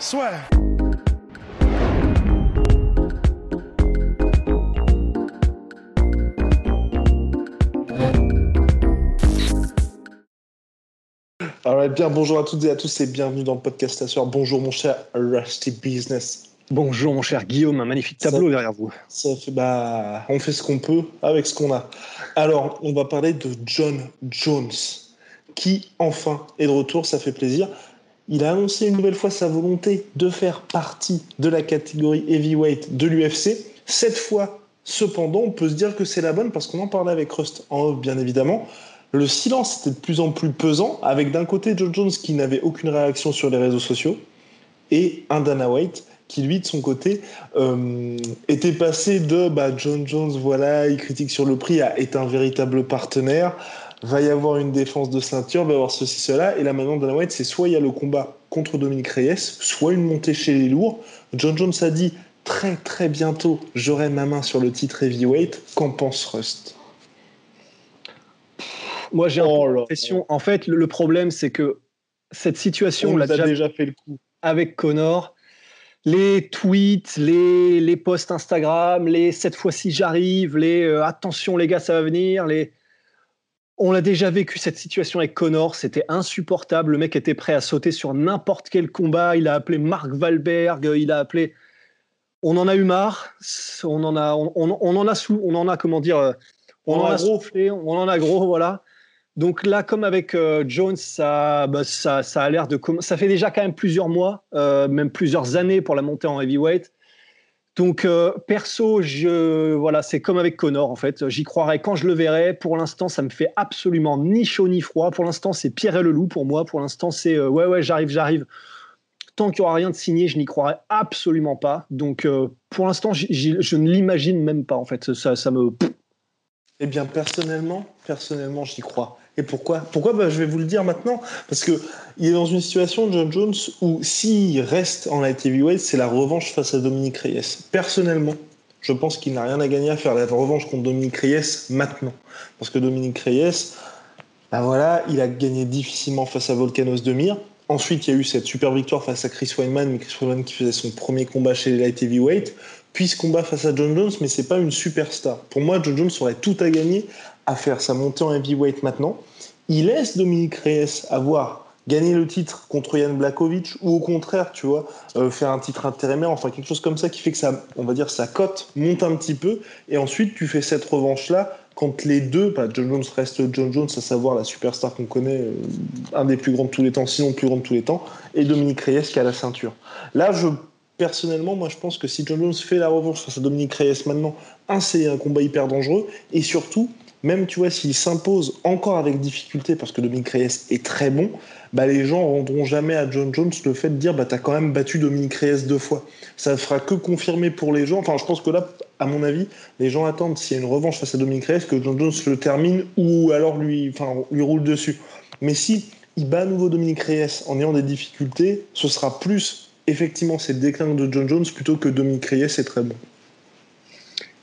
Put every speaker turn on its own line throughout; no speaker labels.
Soit. Alors, bien, bonjour à toutes et à tous et bienvenue dans le podcast à soir. Bonjour mon cher Rusty Business.
Bonjour mon cher Guillaume, un magnifique tableau
Ça-
derrière vous.
Ça fait, bah, on fait ce qu'on peut avec ce qu'on a. Alors, on va parler de John Jones, qui enfin est de retour, ça fait plaisir. Il a annoncé une nouvelle fois sa volonté de faire partie de la catégorie heavyweight de l'UFC. Cette fois, cependant, on peut se dire que c'est la bonne parce qu'on en parlait avec Rust en off, bien évidemment. Le silence était de plus en plus pesant, avec d'un côté John Jones qui n'avait aucune réaction sur les réseaux sociaux, et un Dana White qui, lui, de son côté, euh, était passé de bah, John Jones, voilà, il critique sur le prix, à est un véritable partenaire, va y avoir une défense de ceinture, va y avoir ceci, cela, et là maintenant, Dana White, c'est soit il y a le combat contre Dominique Reyes, soit une montée chez les lourds. John Jones a dit très très bientôt, j'aurai ma main sur le titre heavyweight. Qu'en pense Rust?
Moi j'ai
Oh
l'impression. En fait, le, problème c'est que cette situation,
On
l'a déjà,
déjà fait le coup.
avec Connor. Les tweets, les, les posts Instagram, les cette fois-ci j'arrive, les euh, attention les gars ça va venir, les on l'a déjà vécu cette situation avec Connor, c'était insupportable. Le mec était prêt à sauter sur n'importe quel combat. Il a appelé Mark Wahlberg, il a appelé. On en a eu marre. On en a, on, on- on en a sous, on en a comment dire, euh, on, en a
gros.
soufflé, on en a gros, voilà. Donc là, comme avec euh, Jones, ça, bah, ça, ça a l'air de, ça fait déjà quand même plusieurs mois, euh, même plusieurs années pour la montée en heavyweight. Donc euh, perso, je voilà, c'est comme avec Connor en fait. J'y croirai quand je le verrai. Pour l'instant, ça me fait absolument ni chaud ni froid. Pour l'instant, c'est Pierre et le loup pour moi. Pour l'instant, c'est euh, ouais ouais, j'arrive, j'arrive. Tant qu'il n'y aura rien de signé, je n'y croirai absolument pas. Donc euh, pour l'instant, je ne l'imagine même pas en fait. Ça, ça me
Eh bien, personnellement, personnellement, j'y crois. Et pourquoi? Pourquoi? Bah, Je vais vous le dire maintenant. Parce que il est dans une situation, John Jones, où s'il reste en light heavyweight, c'est la revanche face à Dominique Reyes. Personnellement, je pense qu'il n'a rien à gagner à faire la revanche contre Dominique Reyes maintenant. Parce que Dominique Reyes, bah voilà, il a gagné difficilement face à Volkanos Demir. Ensuite, il y a eu cette super victoire face à Chris Weidman, mais Chris Weidman qui faisait son premier combat chez les light heavyweight. Puis ce combat face à John Jones, mais c'est pas une superstar. Pour moi, John Jones aurait tout à gagner à faire sa montée en heavyweight maintenant. Il laisse Dominique Reyes avoir gagné le titre contre Yann Blakovic ou au contraire, tu vois, euh, faire un titre intérimaire, enfin quelque chose comme ça qui fait que ça, on va dire, sa cote monte un petit peu. Et ensuite, tu fais cette revanche-là quand les deux, bah, John Jones reste John Jones, à savoir la superstar qu'on connaît, euh, un des plus grands de tous les temps, sinon plus grand de tous les temps, et Dominique Reyes qui a la ceinture. Là, je personnellement, moi, je pense que si John Jones fait la revanche face à Dominique Reyes maintenant, un, c'est un combat hyper dangereux, et surtout, même, tu vois, s'il s'impose encore avec difficulté, parce que Dominique Reyes est très bon, bah, les gens rendront jamais à John Jones le fait de dire, bah, t'as quand même battu Dominique Reyes deux fois. Ça ne fera que confirmer pour les gens. Enfin, je pense que là, à mon avis, les gens attendent, s'il y a une revanche face à Dominique Reyes, que John Jones le termine ou alors lui, enfin, lui roule dessus. Mais si il bat à nouveau Dominique Reyes en ayant des difficultés, ce sera plus, effectivement, c'est le déclin de John Jones plutôt que Dominique Reyes est très bon.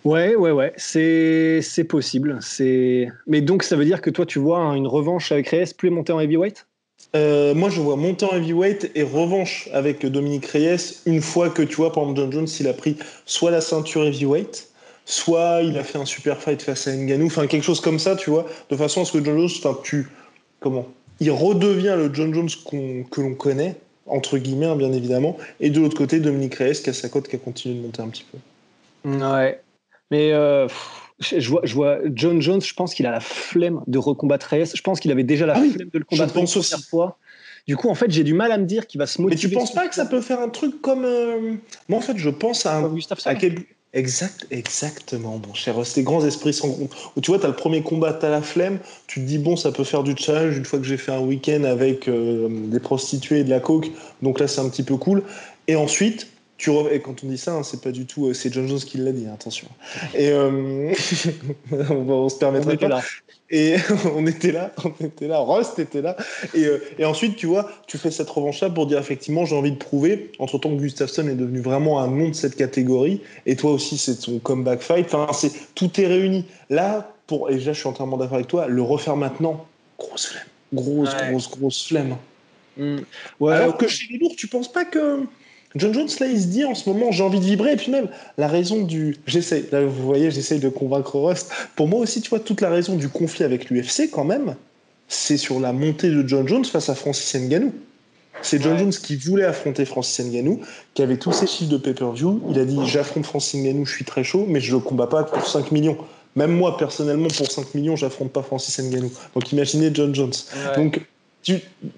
Ouais, ouais, ouais, c'est c'est possible. C'est mais donc ça veut dire que toi tu vois hein, une revanche avec Reyes plus monter en heavyweight?
Euh, moi, je vois monter en heavyweight et revanche avec Dominique Reyes une fois que, tu vois, par exemple, John Jones, il a pris soit la ceinture heavyweight, soit il a fait un super fight face à Ngannou, enfin quelque chose comme ça, tu vois, de façon à ce que John Jones, enfin, tu, comment, il redevient le John Jones qu'on- que l'on connaît, entre guillemets, hein, bien évidemment, et de l'autre côté, Dominique Reyes qui a sa cote qui a continué de monter un petit peu.
Ouais. Mais euh, je vois, je vois John Jones, je pense qu'il a la flemme de recombattre Reyes. Je pense qu'il avait déjà la
Ah oui,
flemme de le combattre une
aussi.
première fois. Du coup, en fait, j'ai du mal à me dire qu'il va se
Mais
motiver.
tu penses pas que ça peut faire un truc comme. euh, Moi, en fait, je pense à un. À quel- Exact, exactement, mon cher. C'est grands esprits sans Tu vois, tu as le premier combat, tu as la flemme, tu te dis, bon, ça peut faire du challenge une fois que j'ai fait un week-end avec euh, des prostituées et de la coke, donc là, c'est un petit peu cool. Et ensuite, tu et quand on dit ça, hein, c'est pas du tout, euh, c'est John Jones qui l'a dit, hein, attention. Et euh, on, se permettrait pas. Là. Et on était là, on était là, Rust était là. Et, euh, et, ensuite, tu vois, tu fais cette revanche-là pour dire effectivement, j'ai envie de prouver. Entre temps, Gustafsson est devenu vraiment un nom de cette catégorie. Et toi aussi, c'est ton comeback fight. Enfin, c'est tout est réuni. Là, pour, et déjà, je suis entièrement d'accord avec toi, le refaire maintenant, grosse flemme. Grosse, grosse, grosse flemme. Mmh. Ouais, Alors que chez les lourds, tu penses pas que John Jones, là, il se dit en ce moment, j'ai envie de vibrer. Et puis même, la raison du. J'essaie, là, vous voyez, j'essaie de convaincre Rust. Pour moi aussi, tu vois, toute la raison du conflit avec l'UFC, quand même, c'est sur la montée de John Jones face à Francis Ngannou. C'est John Jones qui voulait affronter Francis Ngannou, qui avait tous ses chiffres de pay-per-view. Il a dit J'affronte Francis Ngannou, je suis très chaud, mais je ne combats pas pour 5 millions. Même moi, personnellement, pour 5 millions, j'affronte pas Francis Ngannou. Donc imaginez John Jones. Donc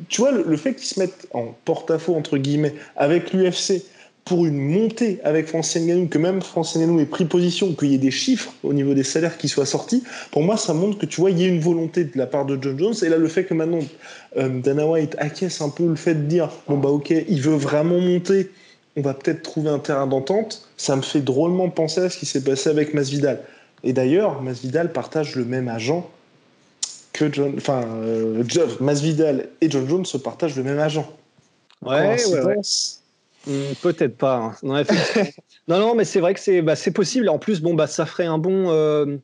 tu, vois, le, fait qu'ils se mettent en porte-à-faux, entre guillemets, avec l'UFC pour une montée avec Francis Ngannou, que même Francis Ngannou ait pris position, qu'il y ait des chiffres au niveau des salaires qui soient sortis, pour moi, ça montre que tu vois, il y a une volonté de la part de John Jones. Et là, le fait que maintenant euh, Dana White acquiesce un peu le fait de dire, bon bah ok, il veut vraiment monter, on va peut-être trouver un terrain d'entente, ça me fait drôlement penser à ce qui s'est passé avec Masvidal. Et d'ailleurs, Masvidal partage le même agent que John, enfin, euh, Masvidal et John Jones se partagent le même agent.
Ouais, ouais, hmm, Peut-être pas. Hein. Non, non, mais c'est vrai que c'est bah, possible. En plus, bon, bah, ça ferait un bon. Euh,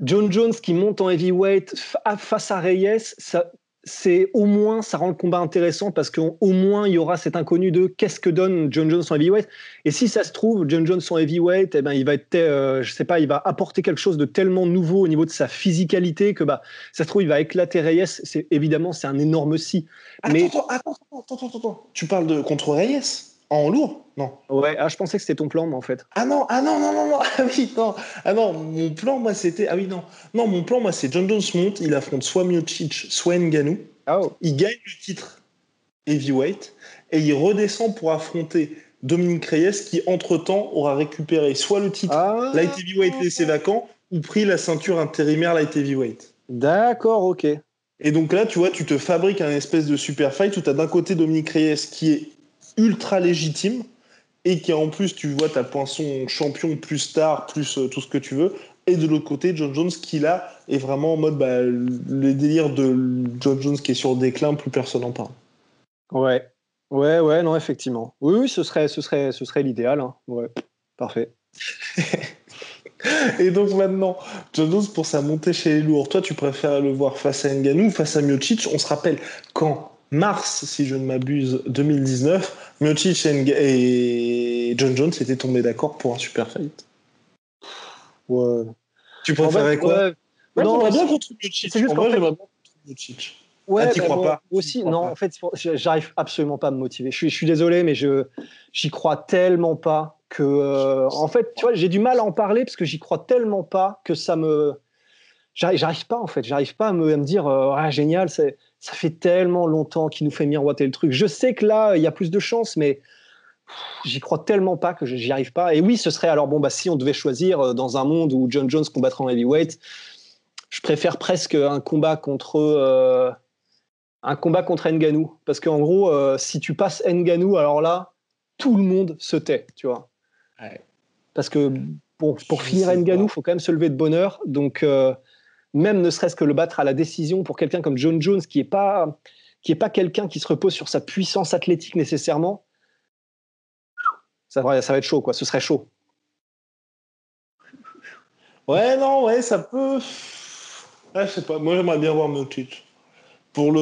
John Jones qui monte en heavyweight face à Reyes, ça, c'est au moins ça rend le combat intéressant parce qu'au moins il y aura cet inconnu de qu'est-ce que donne John Jones en heavyweight. Et si ça se trouve John Jones en heavyweight eh ben il va être euh, je sais pas il va apporter quelque chose de tellement nouveau au niveau de sa physicalité que bah ça se trouve il va éclater Reyes. C'est évidemment c'est un énorme si.
Attends, mais attends, attends, attends, attends, tu parles de contre Reyes? En lourd? Non.
Ouais, ah, je pensais que c'était ton plan, moi, en fait.
Ah non, ah non, non, non, non, ah oui, non. Ah non, mon plan, moi, c'était. Ah oui, non. Non, mon plan, moi, c'est John Jones monte, il affronte soit Miocic, soit Nganou. Oh. Il gagne le titre heavyweight et il redescend pour affronter Dominique Reyes qui, entre-temps, aura récupéré soit le titre ah. light heavyweight laissé vacant ou pris la ceinture intérimaire light heavyweight.
D'accord, ok.
Et donc là, tu vois, tu te fabriques un espèce de super fight où tu as d'un côté Dominique Reyes qui est ultra légitime et qui en plus, tu vois, ta poinçon champion plus star, plus euh, tout ce que tu veux. Et de l'autre côté, John Jones qui là est vraiment en mode bah, le délire de John Jones qui est sur le déclin, plus personne n'en parle.
Ouais, ouais, ouais, non, effectivement. Oui, oui ce serait, ce serait, ce serait l'idéal. Hein. Ouais, parfait.
Et donc maintenant, John Jones pour sa montée chez les lourds, toi tu préfères le voir face à Nganou, face à Miocic? On se rappelle quand? Mars, si je ne m'abuse, 2019, Miocic et John Jones étaient tombés d'accord pour un super fight. Ouais. Tu préférais quoi?
Non, bien contre Miocic. C'est juste moi, j'aimerais bien contre Miocic. Ouais, ah, crois pas? Aussi, non, en fait, j'arrive absolument pas à me motiver. Je suis, je suis désolé, mais je j'y crois tellement pas que, euh, en fait, tu vois, j'ai du mal à en parler parce que j'y crois tellement pas que ça me, j'arrive pas en fait, j'arrive pas à me, me dire, euh, ah génial, c'est ça fait tellement longtemps qu'il nous fait miroiter le truc. Je sais que là, il y a plus de chance, mais j'y crois tellement pas que j'y arrive pas. Et oui, ce serait alors bon bah si on devait choisir euh, dans un monde où John Jones combattra en heavyweight, je préfère presque un combat contre euh, un combat contre Nganou parce qu'en gros, euh, si tu passes Nganou, alors là, tout le monde se tait, tu vois. Parce que bon, pour finir Nganou, faut quand même se lever de bonheur. Donc même ne serait-ce que le battre à la décision pour quelqu'un comme John Jones, qui n'est pas, pas quelqu'un qui se repose sur sa puissance athlétique nécessairement, ça va, être chaud, quoi. Ce serait chaud.
Ouais, non, ouais, ça peut. je sais pas. Moi, j'aimerais bien voir Miocic. Pour,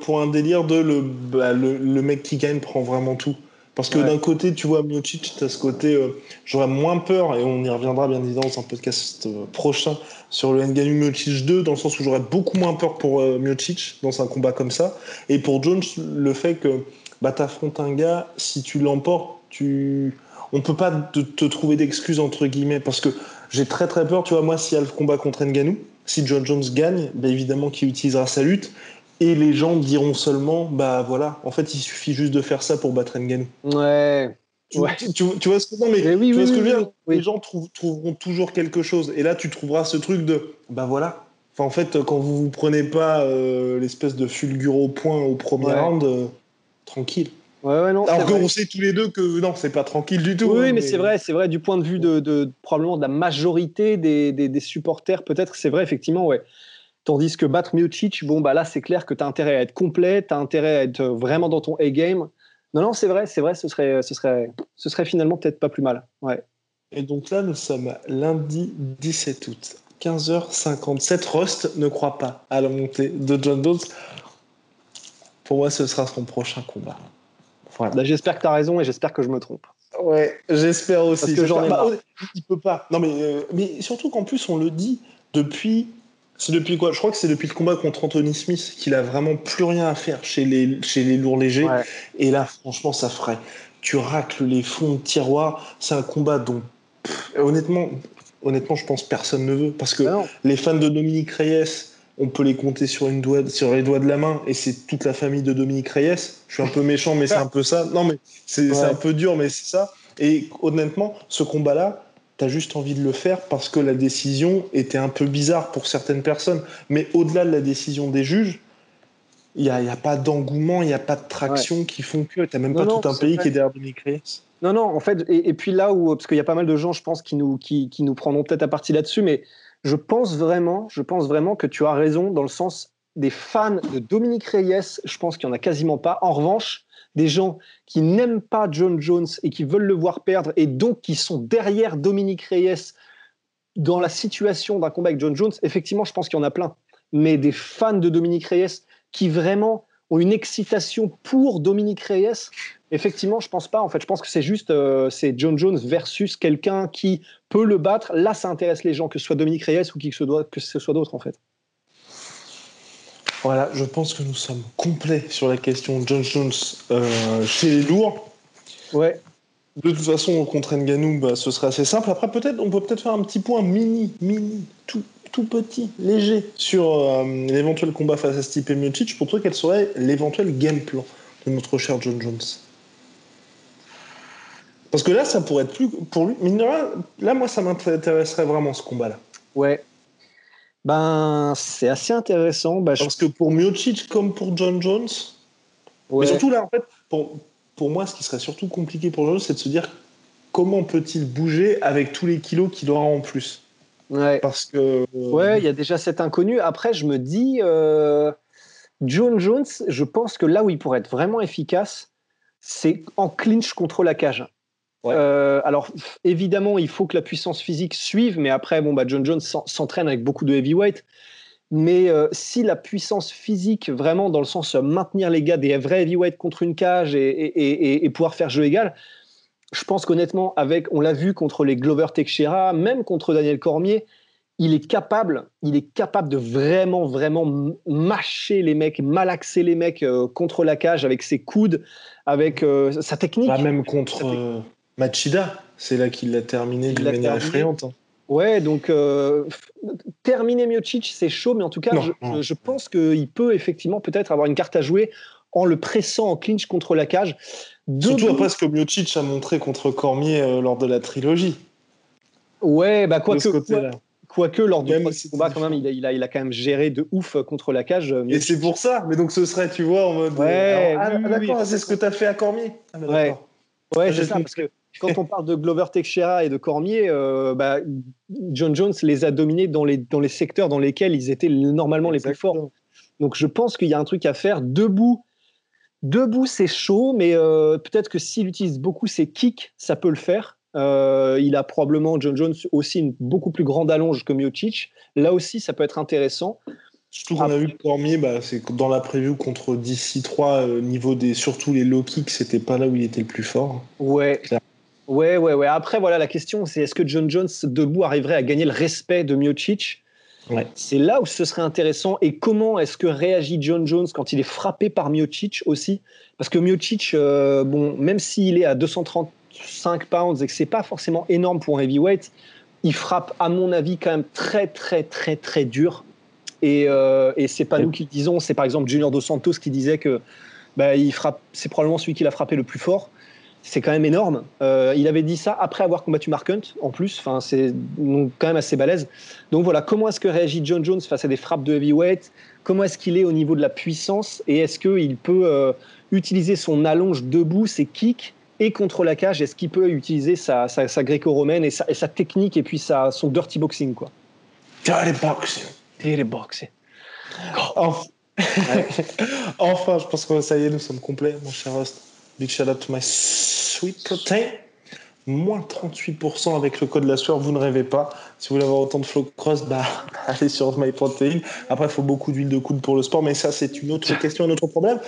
pour un délire de bah, le, le mec qui gagne prend vraiment tout. Parce que d'un côté, tu vois, Miocic, tu as ce côté, euh, j'aurais moins peur, et on y reviendra bien évidemment dans un podcast euh, prochain sur le Nganou Miocic 2, dans le sens où j'aurais beaucoup moins peur pour euh, Miocic dans un combat comme ça. Et pour Jones, le fait que bah, tu affrontes un gars, si tu l'emportes, tu... on peut pas te, trouver d'excuses, entre guillemets, parce que j'ai très très peur, tu vois, moi, s'il y a le combat contre Nganou, si John Jones gagne, bah, évidemment qu'il utilisera sa lutte. Et les gens diront seulement, bah voilà, en fait, il suffit juste de faire ça pour battre Nganou.
Ouais.
Tu, vois ce que, non, mais, oui, tu vois ce que je veux dire Les gens trouveront toujours quelque chose. Et là, tu trouveras ce truc de bah voilà. Enfin, en fait, quand vous vous prenez pas euh, l'espèce de fulguro point au premier round, euh, tranquille.
Ouais, ouais, non,
Alors qu'on sait tous les deux que non, c'est pas tranquille du tout.
Oui, hein, mais, c'est vrai, c'est vrai, du point de vue de, probablement de la majorité des, des, supporters, peut-être, c'est vrai, effectivement, ouais. Tandis que battre Miocic, bon, bah là, c'est clair que tu as intérêt à être complet, tu as intérêt à être vraiment dans ton A-game. Non, non, c'est vrai, c'est vrai, ce serait, ce serait, ce serait finalement peut-être pas plus mal. Ouais.
Et donc là, nous sommes lundi 17 août, 15h57. Rust ne croit pas à la montée de John Jones. Pour moi, ce sera son prochain combat.
Voilà. Bah, j'espère que tu as raison et j'espère que je me trompe.
Ouais, j'espère aussi.
Parce que j'en ai marre.
il peut pas. Non, mais, euh, mais surtout qu'en plus, on le dit depuis c'est depuis quoi? Je crois que c'est depuis le combat contre Anthony Smith qu'il a vraiment plus rien à faire chez les, chez les lourds légers. Et là, franchement, ça ferait. Tu racles les fonds de tiroir. C'est un combat dont, honnêtement, honnêtement, je pense personne ne veut. Parce que ah les fans de Dominique Reyes, on peut les compter sur, une doigt, sur les doigts de la main. Et c'est toute la famille de Dominique Reyes. Je suis un peu méchant, mais c'est un peu ça. Non, mais c'est un peu dur, mais c'est ça. Et honnêtement, ce combat-là, tu as juste envie de le faire parce que la décision était un peu bizarre pour certaines personnes. Mais au-delà de la décision des juges, il n'y a, a, pas d'engouement, il n'y a pas de traction qui font que. Tu n'as même pas tout un pays qui est derrière Dominique Reyes.
Non, non, en fait, et, puis là où, parce qu'il y a pas mal de gens, je pense, qui nous, qui, qui nous prendront peut-être à partie là-dessus, mais je pense vraiment, je pense vraiment que tu as raison dans le sens des fans de Dominique Reyes, je pense qu'il n'y en a quasiment pas. En revanche, des gens qui n'aiment pas John Jones et qui veulent le voir perdre et donc qui sont derrière Dominique Reyes dans la situation d'un combat avec John Jones, effectivement, je pense qu'il y en a plein. Mais des fans de Dominique Reyes qui vraiment ont une excitation pour Dominique Reyes, effectivement, je pense pas. En fait, je pense que c'est juste euh, c'est John Jones versus quelqu'un qui peut le battre. Là, ça intéresse les gens, que ce soit Dominique Reyes ou qui que ce soit, que ce soit d'autre, en fait.
Voilà, je pense que nous sommes complets sur la question John Jones euh, chez les lourds.
Ouais.
De toute façon, contre Nganou, bah, ce serait assez simple. Après, peut-être, on peut peut-être faire un petit point mini, mini, tout, tout petit, léger, sur euh, l'éventuel combat face à Stipe Miocic. Pour toi, quel serait l'éventuel game plan de notre cher John Jones? Parce que là, ça pourrait être plus pour lui. là, moi, ça m'intéresserait vraiment ce combat-là.
Ouais, ben, c'est assez intéressant.
Bah, Parce que pour Miocic comme pour John Jones, mais surtout là, en fait, pour, pour moi, ce qui serait surtout compliqué pour John Jones, c'est de se dire comment peut-il bouger avec tous les kilos qu'il aura en plus.
Ouais.
Parce que.
Ouais, il y a déjà cet inconnu. Après, je me dis, euh, John Jones, je pense que là où il pourrait être vraiment efficace, c'est en clinch contre la cage. Euh, alors évidemment, il faut que la puissance physique suive, mais après, bon, bah, John Jones s'entraîne avec beaucoup de heavyweight. Mais euh, si la puissance physique, vraiment dans le sens euh, maintenir les gars des vrais heavyweight contre une cage et, pouvoir faire jeu égal, je pense qu'honnêtement, avec, on l'a vu contre les Glover Teixeira, même contre Daniel Cormier, il est capable, il est capable de vraiment, vraiment mâcher les mecs, malaxer les mecs contre la cage avec ses coudes, avec sa technique.
Pas même contre. Machida, c'est là qu'il l'a terminé d'une manière effrayante. Hein.
Ouais, donc euh, terminer Miocic, c'est chaud, mais en tout cas, je, pense qu'il peut effectivement peut-être avoir une carte à jouer en le pressant en clinch contre la cage.
Surtout après ce que Miocic a montré contre Cormier euh, lors de la trilogie.
Ouais, bah quoique, quoique lors du combat, quand même, il a, il, a, quand même géré de ouf contre la cage.
Euh, Et c'est pour ça, mais donc ce serait, tu vois, en mode.
Ouais,
ah, d'accord, c'est ce que tu as fait à Cormier.
Ah, ouais, ouais c'est ça, parce que quand on parle de Glover Teixeira et de Cormier, euh, bah, John Jones les a dominés dans les, dans les secteurs dans lesquels ils étaient normalement les plus forts. Donc je pense qu'il y a un truc à faire. Debout, debout c'est chaud, mais euh, peut-être que s'il utilise beaucoup ses kicks, ça peut le faire. Euh, il a probablement, John Jones, aussi une beaucoup plus grande allonge que Miocic. Là aussi, ça peut être intéressant.
Surtout qu'on a vu que Cormier, bah, c'est dans la preview contre DC3, niveau des, surtout les low kicks, c'était pas là où il était le plus fort.
Ouais. Ouais, ouais, ouais. Après, voilà, la question, c'est est-ce que John Jones, debout, arriverait à gagner le respect de Miocic?
Ouais.
C'est là où ce serait intéressant. Et comment est-ce que réagit John Jones quand il est frappé par Miocic aussi? Parce que Miocic, euh, bon, même s'il est à 235 pounds et que c'est pas forcément énorme pour un heavyweight, il frappe, à mon avis, quand même très, très, très, très dur. Et, euh, et c'est pas nous qui le disons, c'est par exemple Junior Dos Santos qui disait que bah, il frappe, c'est probablement celui qui l'a frappé le plus fort. C'est quand même énorme. Euh, il avait dit ça après avoir combattu Mark Hunt, en plus. Enfin, c'est quand même assez balèze. Donc voilà, comment est-ce que réagit John Jones face à des frappes de heavyweight? Comment est-ce qu'il est au niveau de la puissance? Et est-ce qu'il peut euh, utiliser son allonge debout, ses kicks et contre la cage Est-ce qu'il peut utiliser sa, gréco-romaine et sa, technique et puis sa, son dirty boxing quoi?
Dirty boxing.
Dirty boxing.
Enfin, enfin, je pense que ça y est, nous sommes complets, mon cher host. Big shout out to my sweet protein. Moins 38% avec le code la sueur, vous ne rêvez pas. Si vous voulez avoir autant de flow cross, bah, allez sur MyProtein. Après, il faut beaucoup d'huile de coude pour le sport, mais ça, c'est une autre question, un autre problème.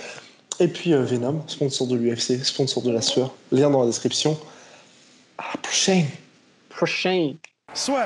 Et puis euh, Venom, sponsor de l'UFC, sponsor de la sueur. Lien dans la description. À la prochaine.
Prochaine.
Soit.